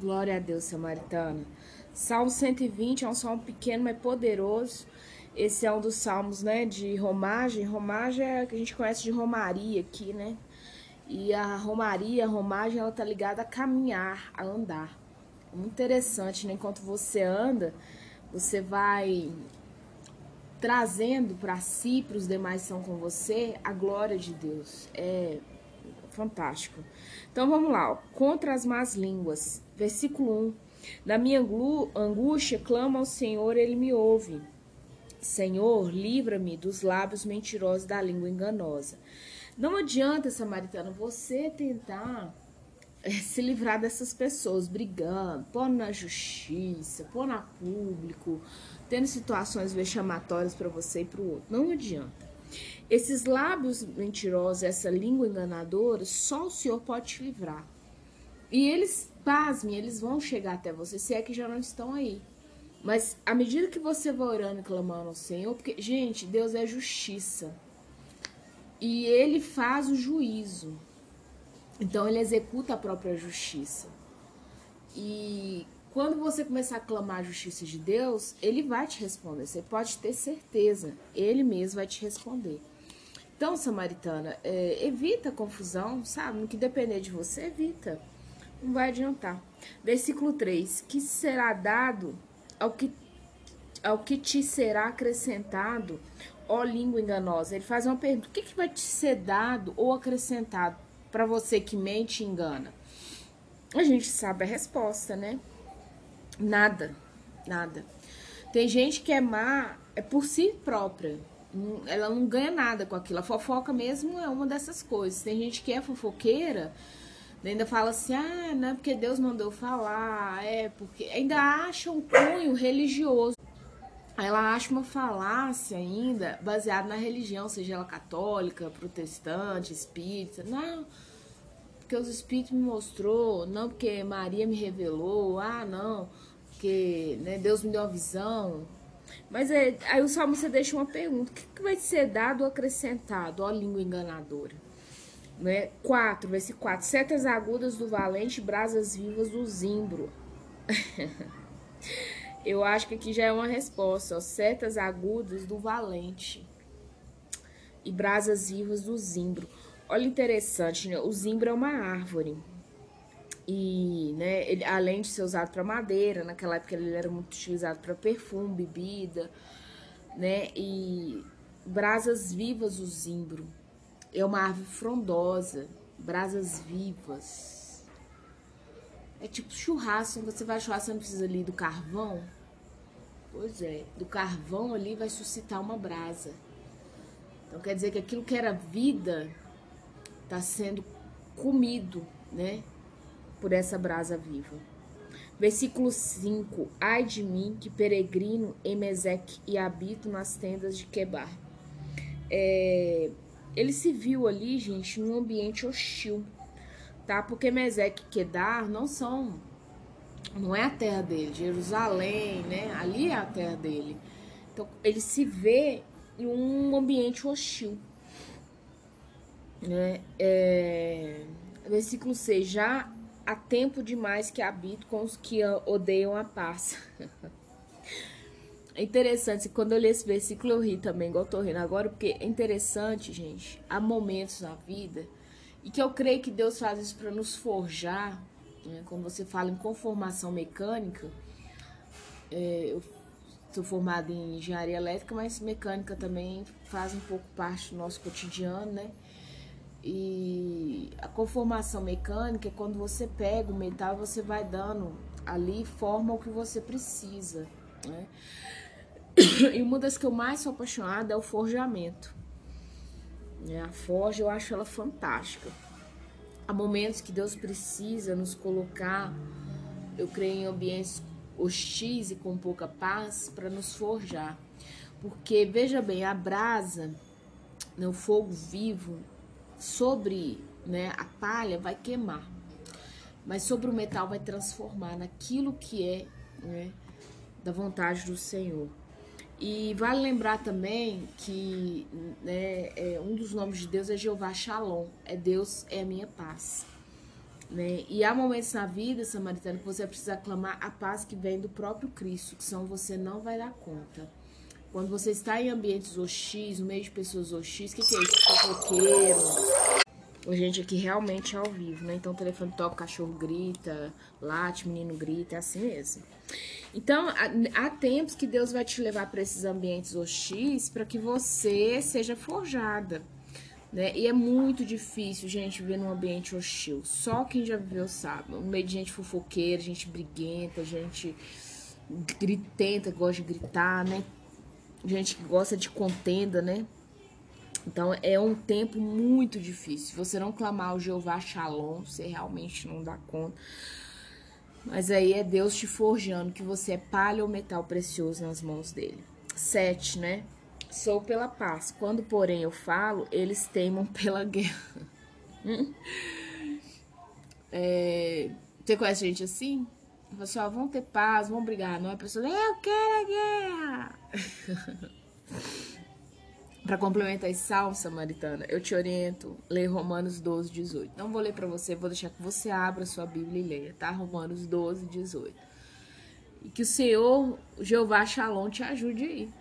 Glória a Deus, samaritana. Salmo 120 é um salmo pequeno, mas poderoso. Esse é um dos salmos, né, de romagem. Romagem é que a gente conhece de romaria aqui, né? E a romaria, a romagem, ela tá ligada a caminhar, a andar. Muito interessante, né? Enquanto você anda, você vai trazendo para si, para os demais que estão com você, a glória de Deus. É fantástico. Então vamos lá, ó. contra as más línguas, versículo 1. Na minha angústia, clamo ao Senhor, ele me ouve. Senhor, livra-me dos lábios mentirosos da língua enganosa. Não adianta, samaritano, você tentar eh, se livrar dessas pessoas brigando, pondo na justiça, pondo a público, tendo situações vexamatórias para você e para o outro. Não adianta. Esses lábios mentirosos, essa língua enganadora, só o Senhor pode te livrar. E eles, pasmem, eles vão chegar até você, se é que já não estão aí. Mas à medida que você vai orando e clamando ao Senhor, porque, gente, Deus é justiça. E ele faz o juízo. Então ele executa a própria justiça. E quando você começar a clamar a justiça de Deus, ele vai te responder. Você pode ter certeza. Ele mesmo vai te responder. Então, samaritana, é, evita confusão, sabe? No que depender de você, evita. Não vai adiantar. Versículo 3: Que será dado ao que, ao que te será acrescentado, ó língua enganosa? Ele faz uma pergunta: o que, que vai te ser dado ou acrescentado para você que mente e engana? A gente sabe a resposta, né? Nada, nada. Tem gente que é má é por si própria ela não ganha nada com aquilo. A fofoca mesmo é uma dessas coisas. Tem gente que é fofoqueira, ainda fala assim, ah, não é porque Deus mandou falar, é porque. Ainda acha um cunho religioso. Ela acha uma falácia ainda baseada na religião, seja ela católica, protestante, espírita. Não, porque os espíritos me mostrou, não porque Maria me revelou, ah, não, porque né, Deus me deu uma visão. Mas é, aí o Salmo você deixa uma pergunta: o que, que vai ser dado ou acrescentado? Ó, língua enganadora. Né? 4, versículo 4. Setas agudas do valente, brasas vivas do zimbro. Eu acho que aqui já é uma resposta. Ó. Setas agudas do valente e brasas vivas do zimbro. Olha interessante, né? O zimbro é uma árvore. E, né, ele, além de ser usado para madeira, naquela época ele era muito utilizado para perfume, bebida, né? E brasas vivas o zimbro. É uma árvore frondosa, brasas vivas. É tipo churrasco, você vai churrasco, você não precisa ali do carvão. Pois é, do carvão ali vai suscitar uma brasa. Então quer dizer que aquilo que era vida está sendo comido, né? Por essa brasa viva. Versículo 5: Ai de mim que peregrino em Meseque e habito nas tendas de Quebar. É, ele se viu ali, gente, num ambiente hostil, tá? Porque Meseque e Quedar não são, não é a terra dele, Jerusalém, né? Ali é a terra dele. Então ele se vê em um ambiente hostil, né? É, versículo 6: Já há tempo demais que habito com os que odeiam a paz. É interessante, quando eu li esse versículo eu ri também, igual eu tô rindo agora, porque é interessante, gente, há momentos na vida e que eu creio que Deus faz isso para nos forjar, né? quando você fala em conformação mecânica, é, eu sou formada em engenharia elétrica, mas mecânica também faz um pouco parte do nosso cotidiano, né? E a conformação mecânica é quando você pega o metal você vai dando ali forma ao que você precisa. Né? E uma das que eu mais sou apaixonada é o forjamento. Né? A forja eu acho ela fantástica. Há momentos que Deus precisa nos colocar, eu creio, em ambientes hostis e com pouca paz para nos forjar. Porque, veja bem, a brasa, né, o fogo vivo, sobre né, a palha vai queimar, mas sobre o metal vai transformar naquilo que é né, da vontade do Senhor. E vale lembrar também que né, é, um dos nomes de Deus é Jeová Shalom, é Deus é a minha paz. Né? E há momentos na vida, samaritano, que você precisa clamar a paz que vem do próprio Cristo, que são você não vai dar conta. Quando você está em ambientes hostis, no meio de pessoas hostis, o que, que é isso? Fofoqueiro. A gente aqui realmente é ao vivo, né? Então o telefone toca, o cachorro grita, late, menino grita, é assim mesmo. Então, há, há tempos que Deus vai te levar para esses ambientes hostis para que você seja forjada. Né? E é muito difícil, gente, viver num ambiente hostil. Só quem já viveu sabe. No meio de gente fofoqueira, gente briguenta, gente gritenta, gosta de gritar, né? Gente que gosta de contenda, né? Então é um tempo muito difícil. Você não clamar o Jeová Shalom, você realmente não dá conta. Mas aí é Deus te forjando que você é palha ou metal precioso nas mãos dele. Sete, né? Sou pela paz. Quando, porém, eu falo, eles teimam pela guerra. é, você conhece gente assim? Você, ó, vão ter paz, vão brigar. Não é pessoa, eu quero a guerra. para complementar esse salmo, samaritana, eu te oriento, ler Romanos 12, 18. Não vou ler para você, vou deixar que você abra sua Bíblia e leia, tá? Romanos 12, 18. E que o Senhor, Jeová Shalom, te ajude aí